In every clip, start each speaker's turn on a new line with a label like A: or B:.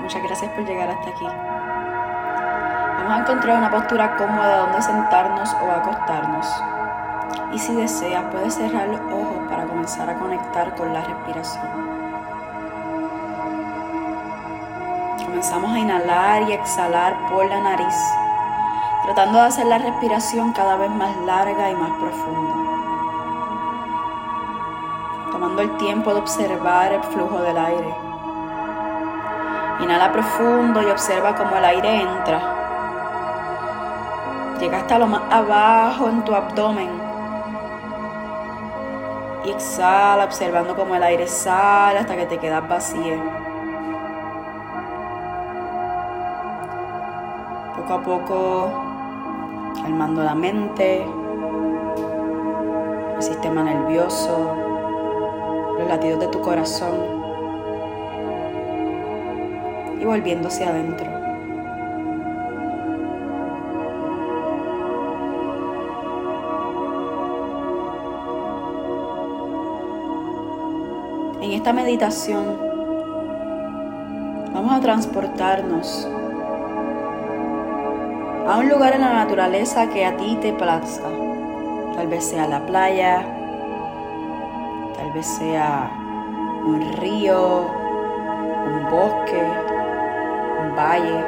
A: Muchas gracias por llegar hasta aquí. Vamos a encontrar una postura cómoda donde sentarnos o acostarnos. Y si deseas, puedes cerrar los ojos para comenzar a conectar con la respiración. Comenzamos a inhalar y exhalar por la nariz, tratando de hacer la respiración cada vez más larga y más profunda. Tomando el tiempo de observar el flujo del aire. Inhala profundo y observa cómo el aire entra. Llega hasta lo más abajo en tu abdomen y exhala observando cómo el aire sale hasta que te quedas vacío. Poco a poco calmando la mente, el sistema nervioso, los latidos de tu corazón hacia adentro. En esta meditación vamos a transportarnos a un lugar en la naturaleza que a ti te plazca. Tal vez sea la playa, tal vez sea un río, un bosque, valle.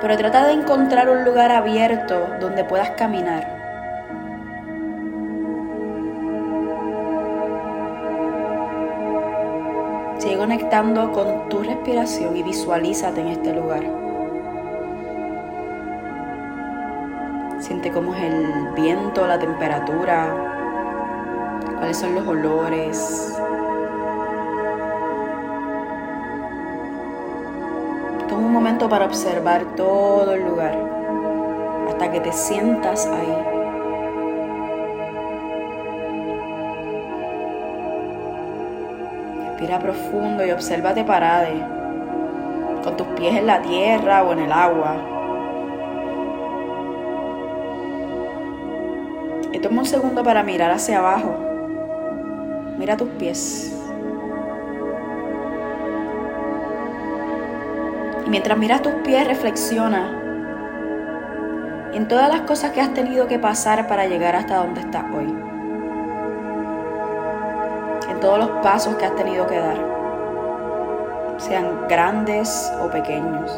A: Pero trata de encontrar un lugar abierto donde puedas caminar Sigue conectando con tu respiración y visualízate en este lugar. Siente cómo es el viento, la temperatura, cuáles son los olores. Un momento para observar todo el lugar hasta que te sientas ahí. Respira profundo y obsérvate parade, con tus pies en la tierra o en el agua. Y toma un segundo para mirar hacia abajo. Mira tus pies. Y mientras miras tus pies, reflexiona en todas las cosas que has tenido que pasar para llegar hasta donde estás hoy todos los pasos que has tenido que dar, sean grandes o pequeños.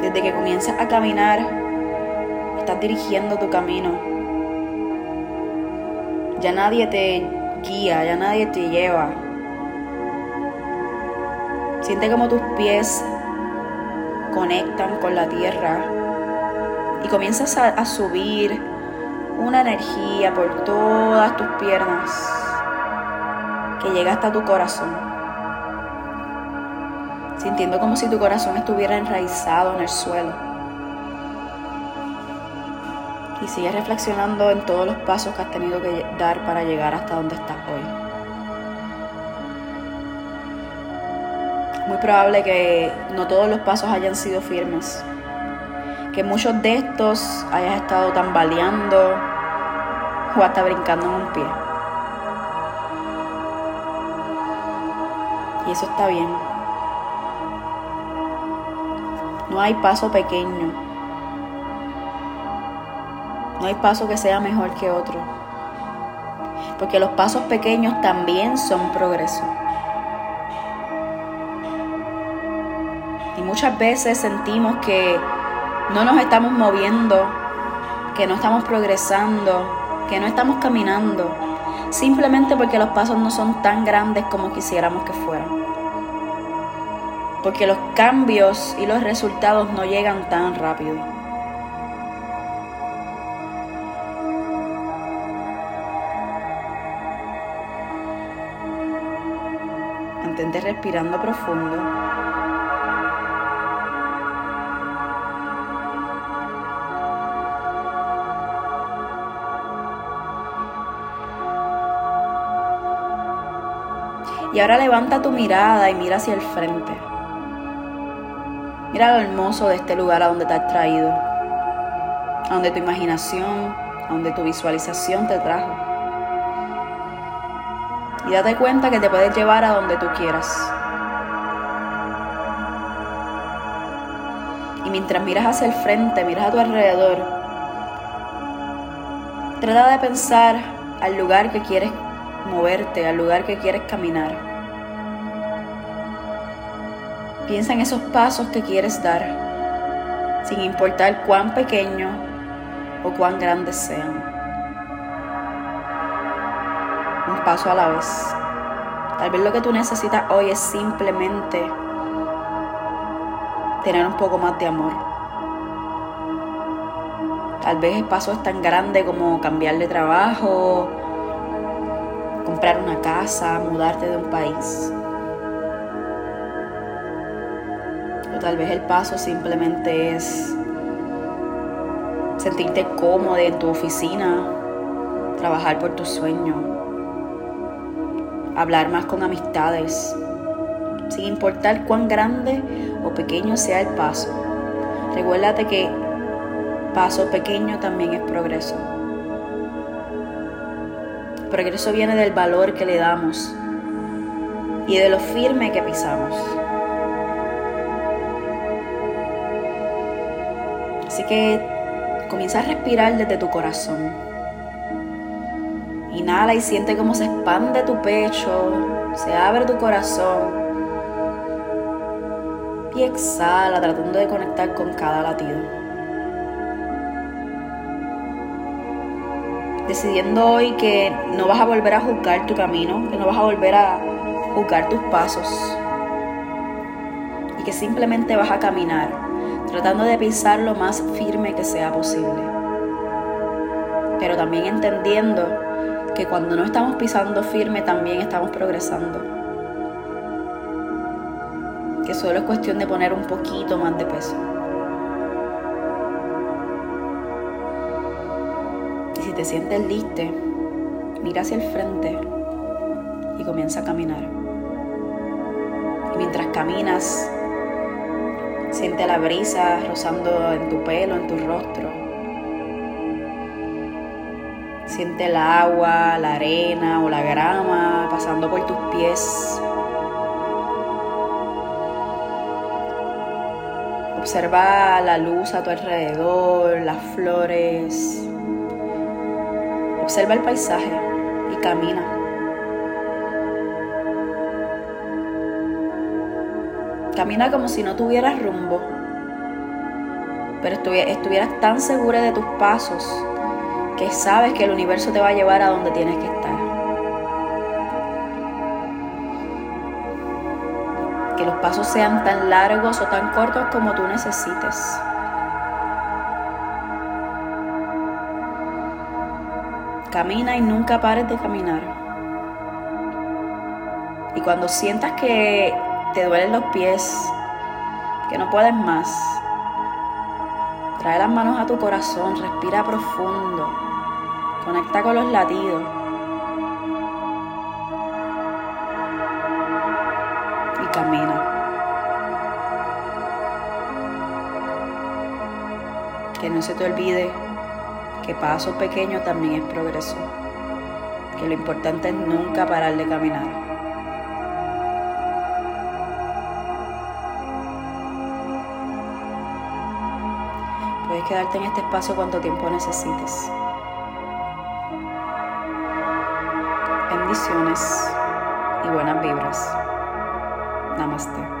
A: Desde que comienzas a caminar, estás dirigiendo tu camino. Ya nadie te guía, ya nadie te lleva. Siente como tus pies conectan con la tierra y comienzas a, subir una energía por todas tus piernas que llega hasta tu corazón, sintiendo como si tu corazón estuviera enraizado en el suelo. Y sigues reflexionando en todos los pasos que has tenido que dar para llegar hasta donde estás hoy. Muy probable que no todos los pasos hayan sido firmes, que muchos de estos hayas estado tambaleando o hasta brincando en un pie. Y eso está bien. No hay paso pequeño. No hay paso que sea mejor que otro. Porque los pasos pequeños también son progreso. Y muchas veces sentimos que no nos estamos moviendo, que no estamos progresando, que no estamos caminando, simplemente porque los pasos no son tan grandes como quisiéramos que fueran. Porque los cambios y los resultados no llegan tan rápido. Mantente respirando profundo. Y ahora levanta tu mirada y mira hacia el frente. Mira lo hermoso de este lugar a donde te has traído, a donde tu imaginación donde tu visualización te trajo. Y date cuenta que te puedes llevar a donde tú quieras. Y mientras miras hacia el frente, miras a tu alrededor, trata de pensar al lugar que quieres moverte, al lugar que quieres caminar. Piensa en esos pasos que quieres dar, sin importar cuán pequeño o cuán grandes sean. Paso a la vez. Tal vez lo que tú necesitas hoy es simplemente tener un poco más de amor. Tal vez el paso es tan grande como cambiar de trabajo, comprar una casa, mudarte de un país. O tal vez el paso simplemente es sentirte cómodo en tu oficina, trabajar por tu sueño, hablar más con amistades, sin importar cuán grande o pequeño sea el paso. Recuérdate que paso pequeño también es progreso. progreso viene del valor que le damos y de lo firme que pisamos. Así que comienza a respirar desde tu corazón. Inhala y siente cómo se expande tu pecho, se abre tu corazón y exhala tratando de conectar con cada latido. Decidiendo hoy que no vas a volver a juzgar tu camino, que no vas a volver a juzgar tus pasos y que simplemente vas a caminar tratando de pisar lo más firme que sea posible. Pero también entendiendo que cuando no estamos pisando firme también estamos progresando que solo es cuestión de poner un poquito más de peso. Y si te sientes listo, mira hacia el frente y comienza a caminar. Y mientras caminas, siente la brisa rozando en tu pelo, en tu rostro. Siente el agua, la arena o la grama pasando por tus pies Observa la luz a tu alrededor, las flores. Observa el paisaje y camina. Camina como si no tuvieras rumbo, pero estuvieras tan segura de tus pasos que sabes que el universo te va a llevar a donde tienes que estar. que los pasos sean tan largos o tan cortos como tú necesites. Camina y nunca pares de caminar. Y cuando sientas que te duelen los pies, que no puedes más, trae las manos a tu corazón, respira profundo, conecta con los latidos camina. Que no se te olvide que paso pequeño también es progreso. Que lo importante es nunca parar de caminar. Puedes quedarte en este espacio cuanto tiempo necesites. Y buenas vibras. Namaste.